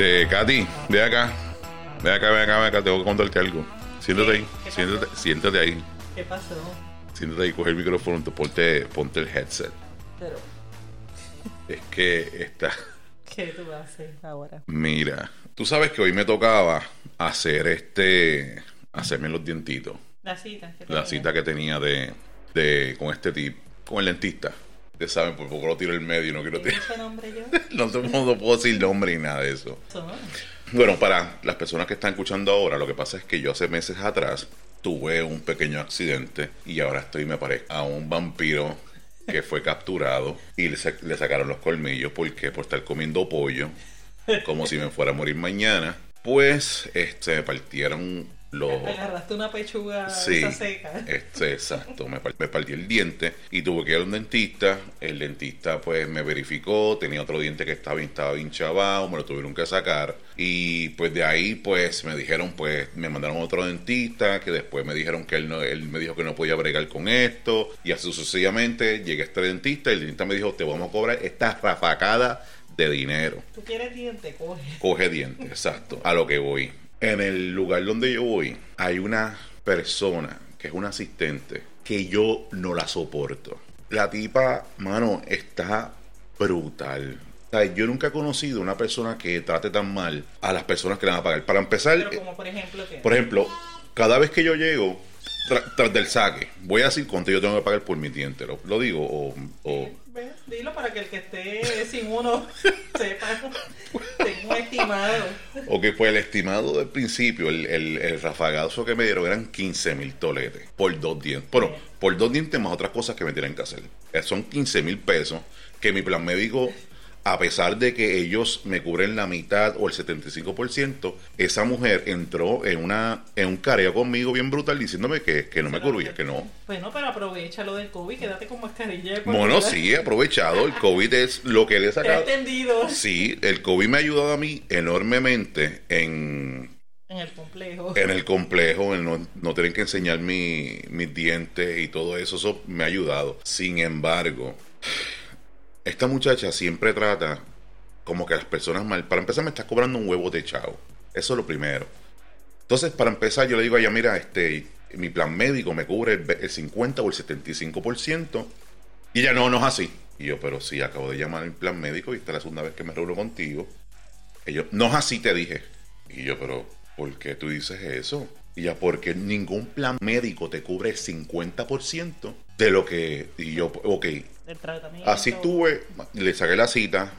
Este, Katy, ve acá. Ve acá, ve acá, ve acá. Tengo que contarte algo. Siéntate ahí. ¿Qué Siéntate, siéntate ahí. ¿Qué pasó? Siéntate ahí, coge el micrófono, te- ponte, ponte el headset. Pero, Es que está. ¿qué tú haces ahora? Mira, tú sabes que hoy me tocaba hacer este. Hacerme los dientitos. La cita. ¿qué La cita que tenía de. de con este tipo. Con el dentista. Ustedes saben, por poco lo tiro el medio y no quiero ¿Te tirar. nombre yo? No, puedo decir nombre ni nada de eso. Eso no. Bueno, para las personas que están escuchando ahora, lo que pasa es que yo hace meses atrás tuve un pequeño accidente y ahora estoy, me parezco, a un vampiro que fue capturado y le, sa- le sacaron los colmillos porque por estar comiendo pollo, como si me fuera a morir mañana, pues este, me partieron los... Agarraste una pechuga Sí, esa seca. este, exacto. Me, me partí el diente y tuve que ir a un dentista. El dentista, pues, me verificó. Tenía otro diente que estaba, estaba bien chavado. Me lo tuvieron que sacar. Y, pues, de ahí, pues, me dijeron, pues, me mandaron a otro dentista. Que después me dijeron que él, no, él me dijo que no podía bregar con esto. Y así sucesivamente llegué a este dentista. Y el dentista me dijo, te vamos a cobrar esta rafacada de dinero Tú quieres diente, coge. coge dientes, exacto, a lo que voy. En el lugar donde yo voy, hay una persona que es una asistente que yo no la soporto. La tipa, mano, está brutal. O sea, yo nunca he conocido una persona que trate tan mal a las personas que le van a pagar. Para empezar, Pero como por ejemplo que... por ejemplo, cada vez que yo llego, tra- tras del saque, voy a decir cuánto yo tengo que pagar por mi diente. ¿Lo, lo digo? O, o- Dilo para que el que esté sin uno sepa. Tengo un estimado. O que fue el estimado del principio, el, el, el rafagazo que me dieron eran 15 mil toletes por dos dientes. Bueno, por dos dientes más otras cosas que me tienen que hacer. Eh, Son 15 mil pesos que mi plan médico, a pesar de que ellos me cubren la mitad o el 75%, esa mujer entró en una en un careo conmigo bien brutal diciéndome que, que no me cubría, que no. Bueno, pero aprovecha lo del COVID, quédate con mascarilla. Bueno, sí, he aprovechado. El COVID es lo que le he Te he sacado. entendido Sí, el COVID me ha ayudado a mí enormemente en en el complejo. en el complejo, en no, no tener que enseñar mi- mis dientes y todo eso, eso me ha ayudado. Sin embargo, esta muchacha siempre trata como que las personas mal. Para empezar, me está cobrando un huevo de chavo. Eso es lo primero. Entonces, para empezar, yo le digo a ella, mira, este, mi plan médico me cubre el, el 50 o el 75%. Y ella, no, no es así. Y yo, pero sí, acabo de llamar al plan médico y esta es la segunda vez que me reúno contigo. Yo, no es así, te dije. Y yo, pero, ¿por qué tú dices eso? Y ya, porque ningún plan médico te cubre el 50% de lo que. Y yo, ok, tratamiento. así tuve, le saqué la cita,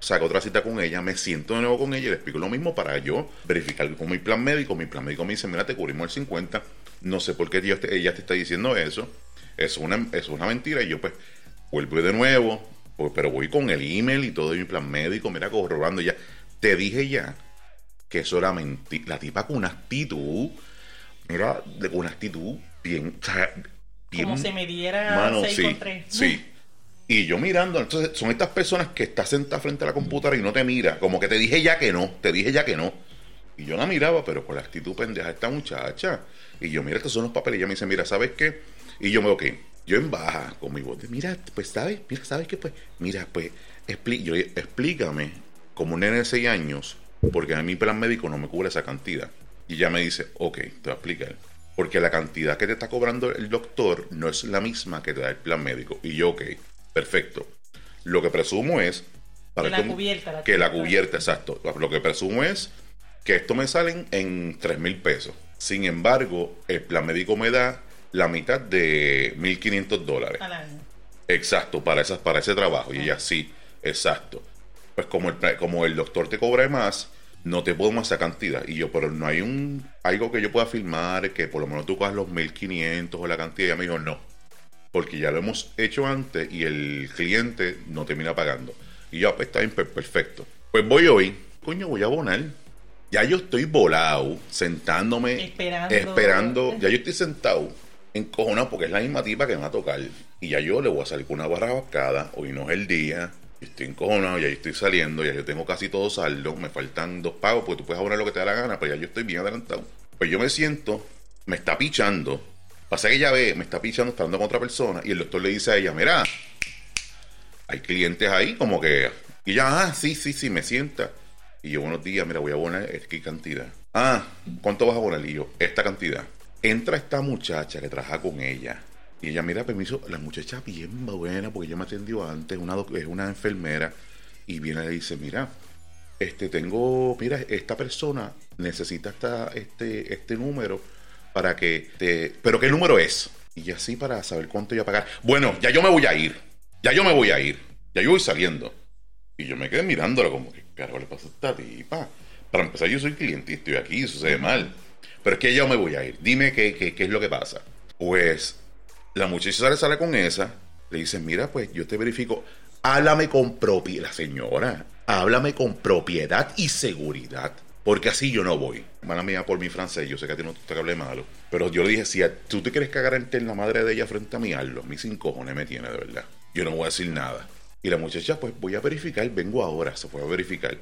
saqué otra cita con ella, me siento de nuevo con ella y le explico lo mismo para yo verificar con mi plan médico. Mi plan médico me dice, mira, te cubrimos el 50. No sé por qué ella te, ella te está diciendo eso. Es una, es una mentira. Y yo, pues, vuelvo de nuevo, pues, pero voy con el email y todo de mi plan médico, mira, corroborando ya. Te dije ya que eso era mentira. La tipa con una actitud, mira, con una actitud bien, bien Como si me diera Mano, 6 sí, con 3. sí. Y yo mirando, entonces son estas personas que estás sentada frente a la computadora y no te mira, como que te dije ya que no, te dije ya que no. Y yo la miraba, pero con la actitud pendeja de esta muchacha. Y yo, mira, estos son los papeles. Y ella me dice, mira, ¿sabes qué? Y yo me, ok, yo en baja, con mi voz de, mira, pues, ¿sabes? Mira, ¿sabes qué? Pues, mira, pues, explí- yo, explícame, como un nene de 6 años, porque a mi plan médico no me cubre esa cantidad. Y ella me dice, ok, te voy a explicar. Porque la cantidad que te está cobrando el doctor no es la misma que te da el plan médico. Y yo, ok, perfecto. Lo que presumo es... Que la esto- cubierta, la que la cubierta. exacto. Lo que presumo es que esto me salen en 3 mil pesos. Sin embargo, el plan médico me da la mitad de 1.500 dólares. al año. Exacto, para, esas, para ese trabajo. Y ella, sí, exacto. Pues como el, como el doctor te cobra más, no te puedo más esa cantidad. Y yo, pero no hay un algo que yo pueda firmar que por lo menos tú cojas los 1.500 o la cantidad. Y ella me dijo, no. Porque ya lo hemos hecho antes y el cliente no termina pagando. Y yo, pues está bien, per- perfecto. Pues voy hoy, coño, voy a abonar. Ya yo estoy volado, sentándome, Esperando. esperando. Ya yo estoy sentado, encojonado, porque es la misma tipa que me va a tocar. Y ya yo le voy a salir con una barra bascada. Hoy no es el día. yo Estoy encojonado, ya yo estoy saliendo, ya yo tengo casi todo saldo. Me faltan dos pagos, porque tú puedes abonar lo que te da la gana, pero ya yo estoy bien adelantado. Pues yo me siento, me está pichando. Pasa que ella ve, me está pichando, está hablando con otra persona. Y el doctor le dice a ella, mira, hay clientes ahí como que... Y ya, ah, sí, sí, sí, me sienta. Y yo, buenos días, mira, voy a abonar qué cantidad. Ah, ¿cuánto vas a abonar? Y yo, esta cantidad. Entra esta muchacha que trabaja con ella. Y ella, mira, permiso, la muchacha bien buena, porque ella me atendió antes, una, es una enfermera. Y viene y le dice, mira, este tengo, mira, esta persona necesita esta, este, este número para que te. ¿Pero qué número es? Y así para saber cuánto yo a pagar. Bueno, ya yo me voy a ir. Ya yo me voy a ir. Ya yo voy saliendo. Y yo me quedé mirándola como que, carajo, le pasa a esta tipa. Para empezar, yo soy cliente y estoy aquí, ve mal. Pero es que ya me voy a ir. Dime qué, qué, qué es lo que pasa. Pues la muchacha sale, sale con esa. Le dice, mira, pues yo te verifico. Háblame con propiedad, la señora. Háblame con propiedad y seguridad. Porque así yo no voy. Mala mía por mi francés, yo sé que a ti no te hable malo. Pero yo le dije, si tú te quieres cagar en la madre de ella frente a mí, hazlo. A mí sin cojones me tiene, de verdad. Yo no voy a decir nada. Y la muchacha, pues voy a verificar, vengo ahora, se fue a verificar.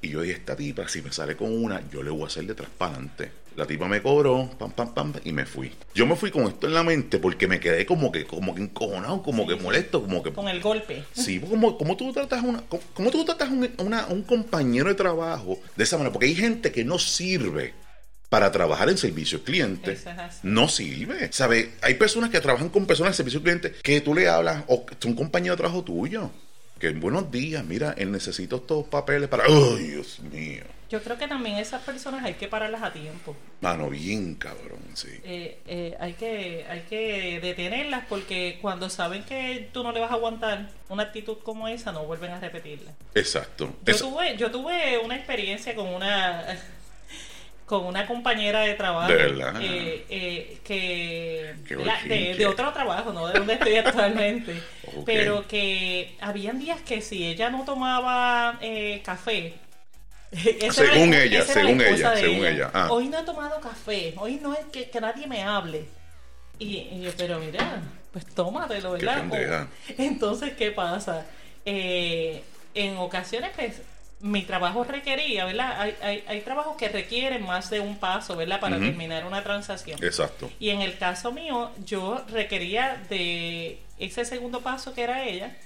Y yo dije, esta tipa, si me sale con una, yo le voy a hacer de transparente. La tipa me cobró, pam, pam, pam, y me fui. Yo me fui con esto en la mente porque me quedé como que, como que encojonado, como Sí, que molesto, como que Con el golpe. Sí, como, como tú tratas a una, cómo tú tratas un, una- un compañero de trabajo de esa manera, porque hay gente que no sirve para trabajar en servicio al cliente. Eso es así. No sirve. ¿Sabe? Hay personas que trabajan con personas en servicio al cliente que tú le hablas o son compañeros de trabajo tuyo. Que buenos días, mira, él necesita estos papeles para. ¡Ay, Dios mío! Yo creo que también esas personas hay que pararlas a tiempo. Mano, bien cabrón, sí. Eh, eh, hay que hay que detenerlas porque cuando saben que tú no le vas a aguantar una actitud como esa, no vuelven a repetirla. Exacto. Yo tuve, yo tuve una experiencia con una con una compañera de trabajo De verdad. eh, eh, que la- de, otro trabajo, no de donde estoy actualmente, pero que habían días que si ella no tomaba eh, café, era Según la- ella, según ella, según ella, ah. Hoy no he tomado café, hoy no es que, que nadie me hable. Y, y yo, pero mira, pues tómatelo, ¿verdad? entonces, ¿qué pasa? Eh, en ocasiones, pues, mi trabajo requería, ¿verdad? Hay, hay, hay trabajos que requieren más de un paso, ¿verdad? Para terminar una transacción. Exacto. Y en el caso mío, yo requería de ese segundo paso que era ella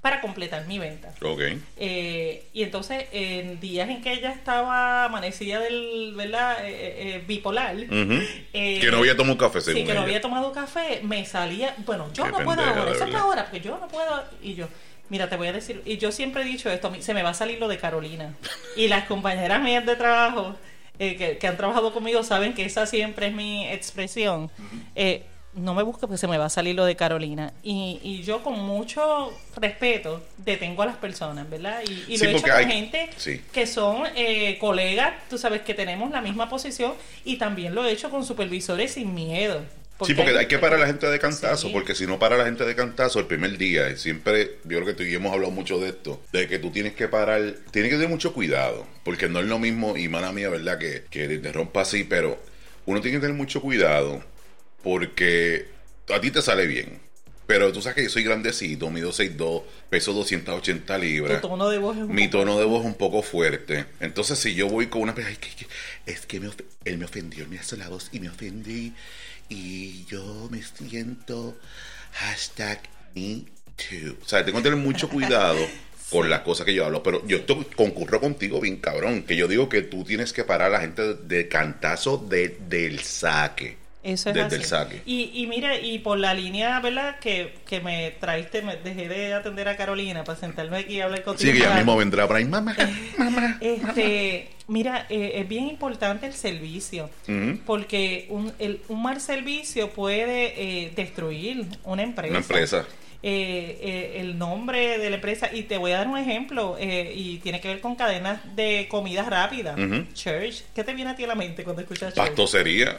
para completar mi venta. Ok. Eh, y entonces, en días en que ella estaba amanecida del, ¿verdad? Eh, eh, eh, bipolar. Eh, que no había tomado café, según Sí, que no había tomado café, me salía, bueno, yo Qué no puedo ahora, esa es la hora, porque yo no puedo, y yo, mira, te voy a decir, y yo siempre he dicho esto, se me va a salir lo de Carolina, y las compañeras mías de trabajo eh, que, que han trabajado conmigo saben que esa siempre es mi expresión, Eh, no me busques porque se me va a salir lo de Carolina, y, y yo con mucho respeto detengo a las personas, ¿verdad? Y, y Sí, lo he hecho con hay- gente sí. que son eh, colegas, tú sabes que tenemos la misma posición y también lo he hecho con supervisores sin miedo. Sí, porque hay que parar a la gente de cantazo, Sí. porque si no para la gente de cantazo el primer día, y siempre, yo creo que tú y hemos hablado mucho de esto, de que tú tienes que parar, tienes que tener mucho cuidado, porque no es lo mismo, y mala mía, ¿verdad? Que, que te interrumpa así, pero uno tiene que tener mucho cuidado, porque a ti te sale bien. Pero tú sabes que yo soy grandecito, mido 6'2, peso 280 libras. Tu tono de voz es un Mi poco- tono de voz es un poco fuerte. Entonces, si yo voy con una "Ay, que- que- es que me of- él me ofendió, él me hace la voz y me ofendí. Y yo me siento hashtag me too. O sea, tengo que tener mucho cuidado con las cosas que yo hablo. Pero yo estoy- concurro contigo bien cabrón. Que yo digo que tú tienes que parar a la gente de cantazo de, del saque. Eso es desde así. el saque. Y, y mire, y por la línea, ¿verdad? Que, que me traiste, me dejé de atender a Carolina para sentarme aquí y hablar contigo. Sí, que ya mismo vendrá por ahí. Mamá, mamá. Este, mira, eh, es bien importante el servicio, porque un, el- un mal servicio puede eh, destruir una empresa. Una empresa. Eh, eh, el nombre de la empresa, y te voy a dar un ejemplo, eh, y tiene que ver con cadenas de comida rápida. Church, ¿qué te viene a ti a la mente cuando escuchas Church? Pastocería.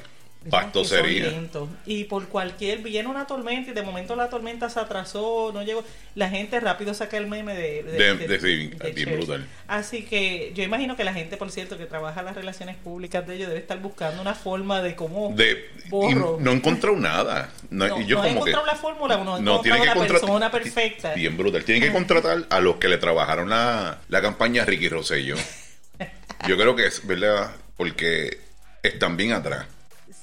Son lentos. Y por cualquier, viene una tormenta y de momento la tormenta se atrasó, no llegó. La gente rápido saca el meme de. De- de- brutal. Así que yo imagino que la gente, por cierto, que trabaja las relaciones públicas de ellos, debe estar buscando una forma de cómo. De, y borro. no he encontrado nada. No, No, y yo no he que, encontrado la fórmula, no no, encontrado que la persona perfecta. Bien brutal. Tienen que contratar a los que le trabajaron la, la campaña a Ricky Rosselló. Yo creo que es, ¿verdad? Porque están bien atrás.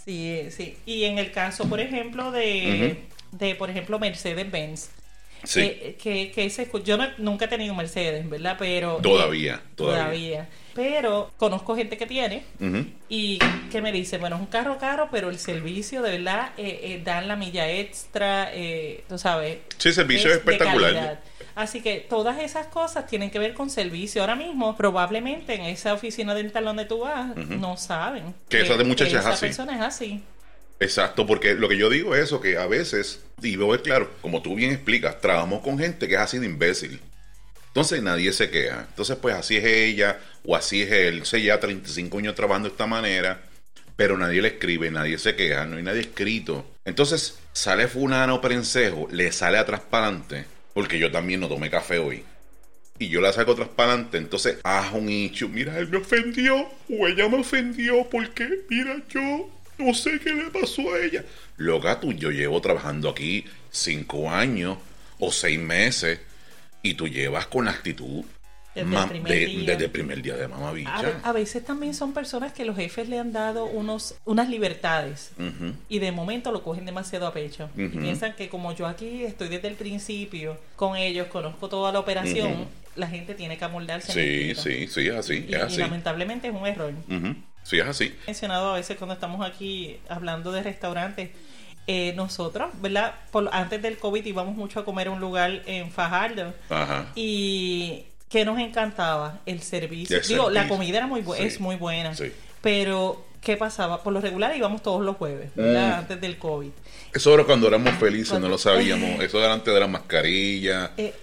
Sí, sí. Y en el caso, por ejemplo, de, de por ejemplo, Mercedes-Benz, Sí. Eh, que, que ese, yo no- nunca he tenido Mercedes, ¿verdad? Pero... Todavía, eh, todavía. Pero conozco gente que tiene y que me dice, bueno, es un carro caro, pero el servicio de verdad eh, eh, dan la milla extra, eh, tú sabes. Sí, el servicio es de espectacular. Así que todas esas cosas tienen que ver con servicio. Ahora mismo, probablemente en esa oficina dental donde tú vas, no saben Que esa de muchacha es esa así. persona es así. Exacto, porque lo que yo digo es eso, que a veces, y a ver claro, como tú bien explicas, trabajamos con gente que es así de imbécil. Entonces nadie se queja. Entonces, pues así es ella o así es él. Se ya 35 años trabajando de esta manera, pero nadie le escribe, nadie se queja, no hay nadie escrito. Entonces, sale Fulano Prensejo, le sale atrás para adelante, porque yo también no tomé café hoy. Y yo la saco adelante, entonces haz un hecho. Mira, él me ofendió o ella me ofendió porque, mira, yo no sé qué le pasó a ella. Loca, tú, yo llevo trabajando aquí cinco años o seis meses y tú llevas con actitud Desde el primer de- día. desde el primer día de mamá A, bicha. ve- a veces también son personas que los jefes le han dado unos unas libertades y de momento lo cogen demasiado a pecho. Y piensan que como yo aquí estoy desde el principio con ellos, conozco toda la operación, la gente tiene que amoldarse. Sí, sí, sí, es así, Y, es y así. lamentablemente es un error. Sí, es así. He mencionado a veces cuando estamos aquí hablando de restaurantes, eh, nosotros, ¿verdad? Por, antes del COVID íbamos mucho a comer a un lugar en Fajardo Ajá. y que nos encantaba el servicio. El Digo, la comida era muy bu- Sí. es muy buena, Sí. pero ¿qué pasaba? Por lo regular íbamos todos los jueves. Mm. Antes del COVID. Eso era cuando éramos felices, Cuando- no lo sabíamos. Eso era antes de la mascarilla. Eh,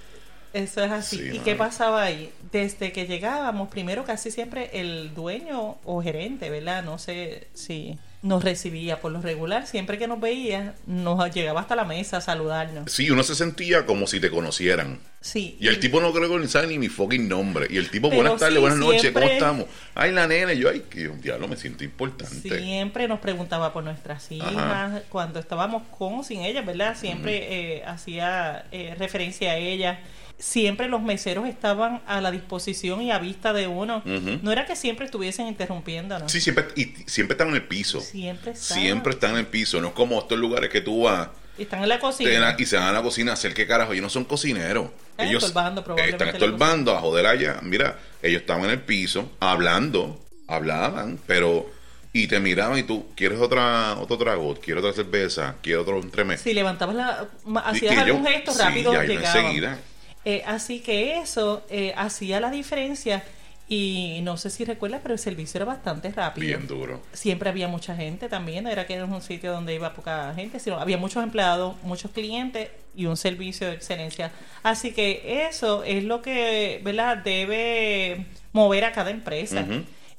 eso es así. Sí, ¿Y qué pasaba ahí? Desde que llegábamos, primero casi siempre el dueño o gerente, ¿verdad? No sé si nos recibía por lo regular. Siempre que nos veía, nos llegaba hasta la mesa a saludarnos. Sí, uno se sentía como si te conocieran. Sí. Y el tipo no creo que ni sabe ni mi fucking nombre. Y el tipo, Pero buenas tardes, sí, buenas noches, ¿cómo estamos? Ay, la nena, y yo, ay, que un diablo, me siento importante. Siempre nos preguntaba por nuestras hijas, Ajá. cuando estábamos con o sin ellas, ¿verdad? Siempre eh, hacía eh, referencia a ellas. Siempre los meseros estaban a la disposición y a vista de uno. No era que siempre estuviesen interrumpiéndonos. Sí, siempre, y siempre están en el piso. Siempre estaban. Siempre están en el piso. No es como estos lugares que tú vas Están en la cocina. y se van a la cocina a hacer qué carajo. Ellos no son cocineros. Están ellos estorbando, probablemente, están estorbando a joder allá. Mira, ellos estaban en el piso hablando, hablaban, pero y te miraban y tú quieres otra otro trago, quieres otra cerveza, quieres otro entremés. Si levantabas la... Y- Hacías y ellos- algún gesto sí, rápido, ya iban llegaban. enseguida. Eh, así que eso eh, hacía la diferencia. Y no sé si recuerdas, pero el servicio era bastante rápido. Bien duro. siempre había mucha gente también, no era que era un sitio donde iba poca gente, sino había muchos empleados, muchos clientes y un servicio de excelencia. Así que eso es lo que, ¿verdad? Debe mover a cada empresa.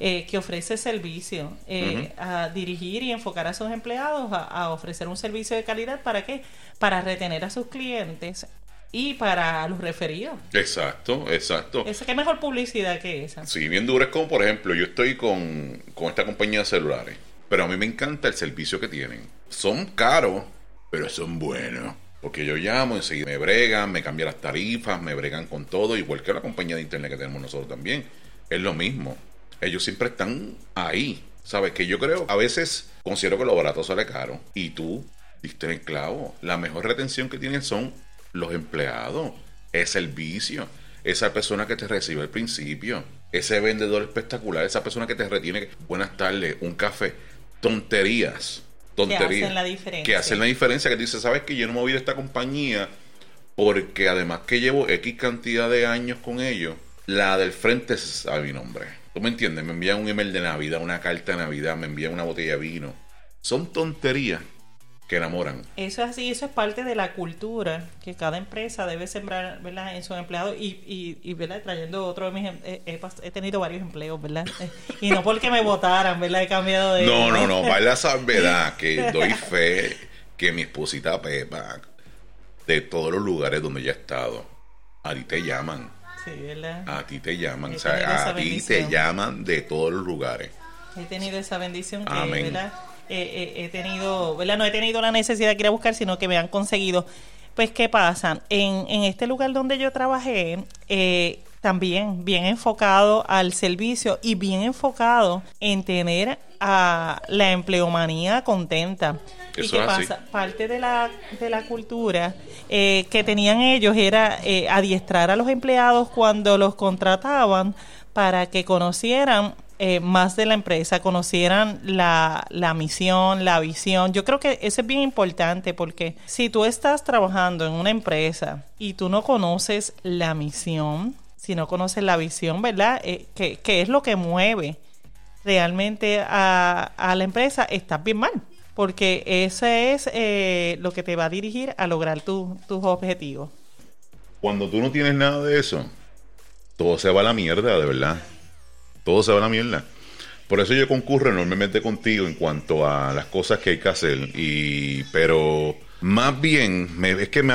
Eh, que ofrece servicio, eh, a dirigir y enfocar a sus empleados a, a ofrecer un servicio de calidad. ¿Para qué? Para retener a sus clientes y para los referidos. Exacto, exacto. Esa, ¿Qué mejor publicidad que esa? Sí, bien duro. Es como, por ejemplo, yo estoy con, con esta compañía de celulares, pero a mí me encanta el servicio que tienen. Son caros, pero son buenos. Porque yo llamo, enseguida me bregan, me cambian las tarifas, me bregan con todo, igual que la compañía de internet que tenemos nosotros también. Es lo mismo. Ellos siempre están ahí. ¿Sabes? Que yo creo, a veces considero que lo barato sale caro. Y tú diste el clavo. La mejor retención que tienen son los empleados. Es servicio. Esa persona que te recibe al principio. Ese vendedor espectacular. Esa persona que te retiene. Buenas tardes, un café. Tonterías. Tonterías. hacen la diferencia. Que hacen la diferencia. Que tú dices, ¿sabes que Yo no me voy de esta compañía porque además que llevo X cantidad de años con ellos, la del frente sabe mi nombre. ¿Tú me entiendes? Me envían un email de Navidad, una carta de Navidad, me envían una botella de vino. Son tonterías que enamoran. Eso es así, eso es parte de la cultura que cada empresa debe sembrar ¿verdad? en sus empleados y, y, y ¿verdad? trayendo otro de mis em- he, he he tenido varios empleos, ¿verdad? Eh, y no porque me votaran, ¿verdad? He cambiado de No, no, no, vale la salvedad que doy fe que mi esposita Pepa, de todos los lugares donde ella ha estado, a ti te llaman. Sí, ¿verdad? A ti te llaman. O sea, a ti te llaman de todos los lugares. He tenido esa bendición que, Amén. ¿verdad? Eh, eh, he tenido, ¿verdad? No he tenido la necesidad de ir a buscar, sino que me han conseguido. Pues, ¿qué pasa? En, en este lugar donde yo trabajé, eh, también bien enfocado al servicio y bien enfocado en tener a la empleomanía contenta. y así. pasa, parte de la, de la cultura eh, que tenían ellos era eh, adiestrar a los empleados cuando los contrataban para que conocieran eh, más de la empresa, conocieran la, la misión, la visión. Yo creo que eso es bien importante porque si tú estás trabajando en una empresa y tú no conoces la misión, si no conoces la visión, ¿verdad? Eh, que, es lo que mueve realmente a, a la empresa, estás bien mal. Porque ese es eh, lo que te va a dirigir a lograr tu- tus objetivos. Cuando tú no tienes nada de eso, todo se va a la mierda, de verdad. Todo se va a la mierda. Por eso yo concurro enormemente contigo en cuanto a las cosas que hay que hacer. Y, pero más bien, me, es que me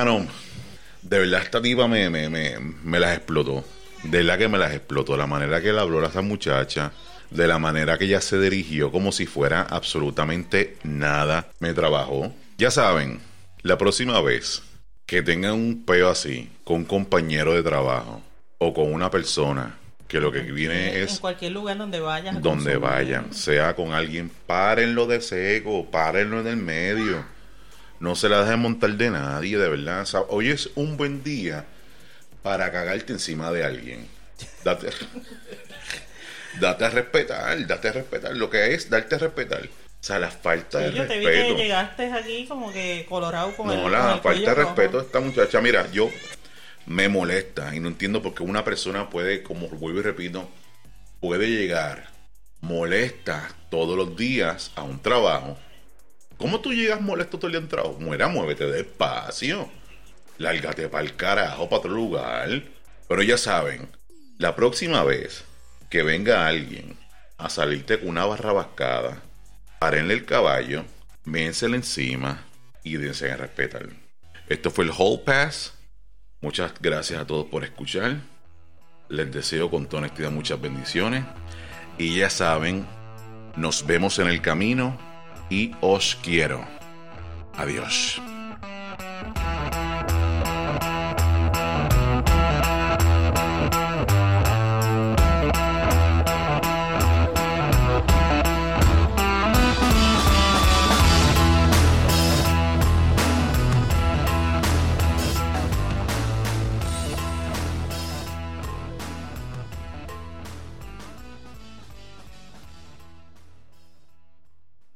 de verdad esta diva me, me, me, me las explotó. De verdad que me las explotó. La manera que le habló a esa muchacha. De la manera que ella se dirigió como si fuera absolutamente nada. Me trabajó. Ya saben, la próxima vez que tengan un peo así con un compañero de trabajo o con una persona que lo que viene en es cualquier lugar donde vayas. a donde consumir. vayan, sea con alguien, párenlo de seco, párenlo en el medio. No se la dejen montar de nadie, de verdad. O sea, hoy es un buen día para cagarte encima de alguien. Date, date a respetar, date a respetar. Lo que es darte a respetar. O sea, la falta de Sí, yo te vi que respeto. llegaste aquí como que colorado con el No, con la el falta de respeto de esta muchacha. Mira, yo me molesta y no entiendo por qué una persona puede, como vuelvo y repito, puede llegar molesta todos los días a un trabajo. ¿Cómo tú llegas molesto todo el día a un trabajo? Muera, muévete despacio. Lárgate para el carajo, para otro lugar. Pero ya saben, la próxima vez que venga alguien a salirte con una barra bascada, párenle el caballo, ménsele encima y dense a respetar. Esto fue el Hall Pass. Muchas gracias a todos por escuchar. Les deseo con toda honestidad muchas bendiciones. Y ya saben, nos vemos en el camino y os quiero. Adiós.